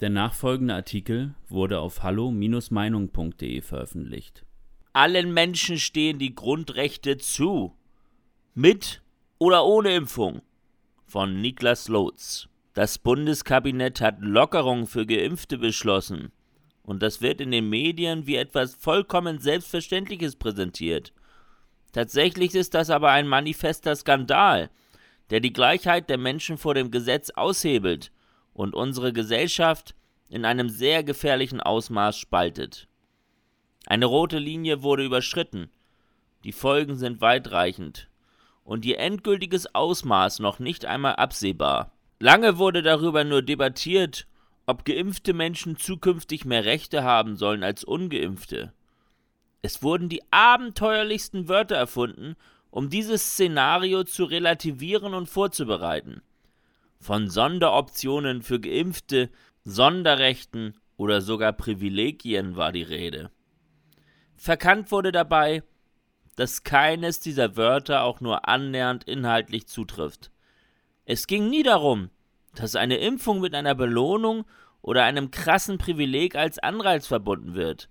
Der nachfolgende Artikel wurde auf hallo-meinung.de veröffentlicht. Allen Menschen stehen die Grundrechte zu. Mit oder ohne Impfung. Von Niklas Lotz. Das Bundeskabinett hat Lockerungen für Geimpfte beschlossen. Und das wird in den Medien wie etwas vollkommen Selbstverständliches präsentiert. Tatsächlich ist das aber ein manifester Skandal, der die Gleichheit der Menschen vor dem Gesetz aushebelt und unsere Gesellschaft in einem sehr gefährlichen Ausmaß spaltet. Eine rote Linie wurde überschritten, die Folgen sind weitreichend und ihr endgültiges Ausmaß noch nicht einmal absehbar. Lange wurde darüber nur debattiert, ob geimpfte Menschen zukünftig mehr Rechte haben sollen als ungeimpfte. Es wurden die abenteuerlichsten Wörter erfunden, um dieses Szenario zu relativieren und vorzubereiten. Von Sonderoptionen für Geimpfte, Sonderrechten oder sogar Privilegien war die Rede. Verkannt wurde dabei, dass keines dieser Wörter auch nur annähernd inhaltlich zutrifft. Es ging nie darum, dass eine Impfung mit einer Belohnung oder einem krassen Privileg als Anreiz verbunden wird.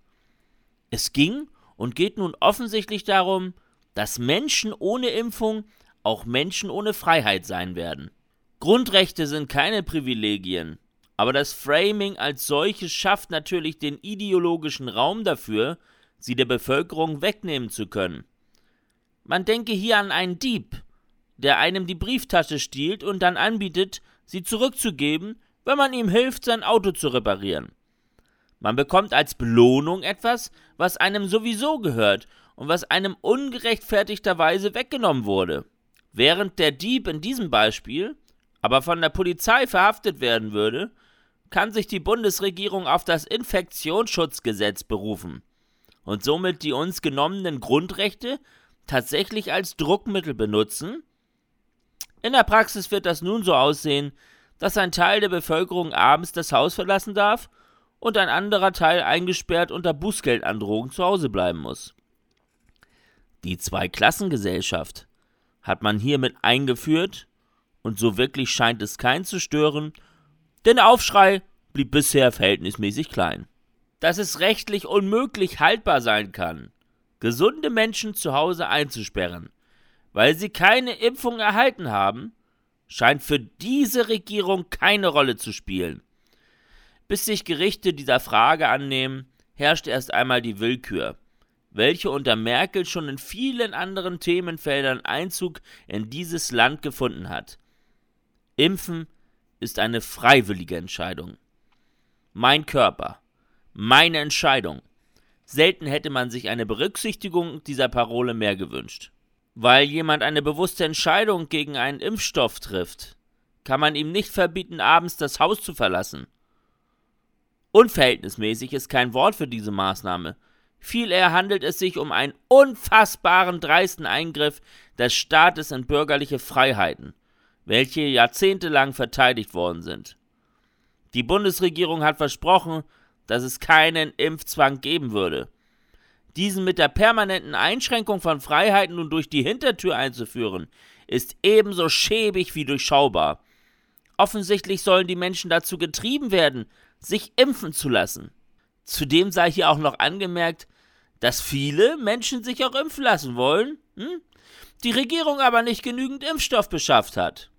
Es ging und geht nun offensichtlich darum, dass Menschen ohne Impfung auch Menschen ohne Freiheit sein werden. Grundrechte sind keine Privilegien, aber das Framing als solches schafft natürlich den ideologischen Raum dafür, sie der Bevölkerung wegnehmen zu können. Man denke hier an einen Dieb, der einem die Brieftasche stiehlt und dann anbietet, sie zurückzugeben, wenn man ihm hilft, sein Auto zu reparieren. Man bekommt als Belohnung etwas, was einem sowieso gehört und was einem ungerechtfertigterweise weggenommen wurde. Während der Dieb in diesem Beispiel aber von der Polizei verhaftet werden würde, kann sich die Bundesregierung auf das Infektionsschutzgesetz berufen und somit die uns genommenen Grundrechte tatsächlich als Druckmittel benutzen. In der Praxis wird das nun so aussehen, dass ein Teil der Bevölkerung abends das Haus verlassen darf und ein anderer Teil eingesperrt unter Bußgeldandrohung zu Hause bleiben muss. Die Zweiklassengesellschaft hat man hiermit eingeführt und so wirklich scheint es keinen zu stören, denn der Aufschrei blieb bisher verhältnismäßig klein. Dass es rechtlich unmöglich haltbar sein kann, gesunde Menschen zu Hause einzusperren, weil sie keine Impfung erhalten haben, scheint für diese Regierung keine Rolle zu spielen. Bis sich Gerichte dieser Frage annehmen, herrscht erst einmal die Willkür, welche unter Merkel schon in vielen anderen Themenfeldern Einzug in dieses Land gefunden hat. Impfen ist eine freiwillige Entscheidung. Mein Körper, meine Entscheidung. Selten hätte man sich eine Berücksichtigung dieser Parole mehr gewünscht. Weil jemand eine bewusste Entscheidung gegen einen Impfstoff trifft, kann man ihm nicht verbieten, abends das Haus zu verlassen. Unverhältnismäßig ist kein Wort für diese Maßnahme. Viel eher handelt es sich um einen unfassbaren, dreisten Eingriff des Staates in bürgerliche Freiheiten, welche jahrzehntelang verteidigt worden sind. Die Bundesregierung hat versprochen, dass es keinen Impfzwang geben würde. Diesen mit der permanenten Einschränkung von Freiheiten nun durch die Hintertür einzuführen, ist ebenso schäbig wie durchschaubar. Offensichtlich sollen die Menschen dazu getrieben werden, sich impfen zu lassen. Zudem sei hier auch noch angemerkt, dass viele Menschen sich auch impfen lassen wollen, hm? die Regierung aber nicht genügend Impfstoff beschafft hat.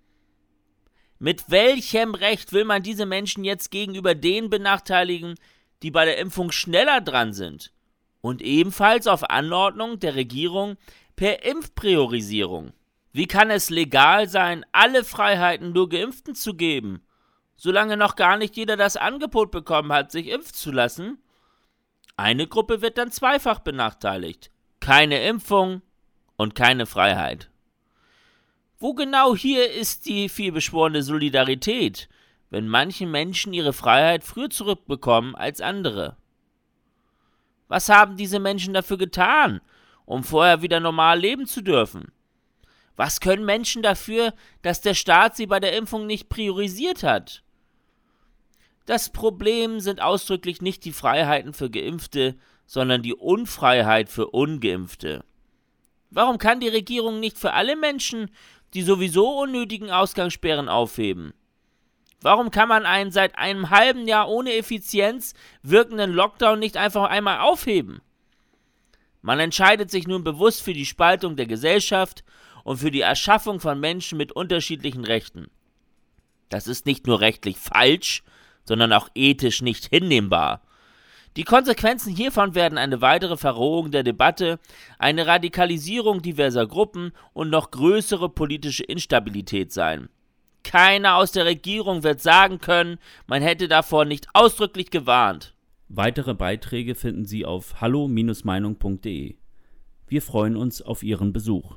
Mit welchem Recht will man diese Menschen jetzt gegenüber denen benachteiligen, die bei der Impfung schneller dran sind? Und ebenfalls auf Anordnung der Regierung per Impfpriorisierung. Wie kann es legal sein, alle Freiheiten nur Geimpften zu geben solange noch gar nicht jeder das Angebot bekommen hat, sich impfen zu lassen. Eine Gruppe wird dann zweifach benachteiligt. Keine Impfung und keine Freiheit. Wo genau hier ist die vielbeschworene Solidarität, wenn manche Menschen ihre Freiheit früher zurückbekommen als andere? Was haben diese Menschen dafür getan, um vorher wieder normal leben zu dürfen? Was können Menschen dafür, dass der Staat sie bei der Impfung nicht priorisiert hat? Das Problem sind ausdrücklich nicht die Freiheiten für Geimpfte, sondern die Unfreiheit für Ungeimpfte. Warum kann die Regierung nicht für alle Menschen die sowieso unnötigen Ausgangssperren aufheben? Warum kann man einen seit einem halben Jahr ohne Effizienz wirkenden Lockdown nicht einfach einmal aufheben? Man entscheidet sich nun bewusst für die Spaltung der Gesellschaft und für die Erschaffung von Menschen mit unterschiedlichen Rechten. Das ist nicht nur rechtlich falsch, sondern auch ethisch nicht hinnehmbar. Die Konsequenzen hiervon werden eine weitere Verrohung der Debatte, eine Radikalisierung diverser Gruppen und noch größere politische Instabilität sein. Keiner aus der Regierung wird sagen können, man hätte davor nicht ausdrücklich gewarnt. Weitere Beiträge finden Sie auf hallo-meinung.de. Wir freuen uns auf Ihren Besuch.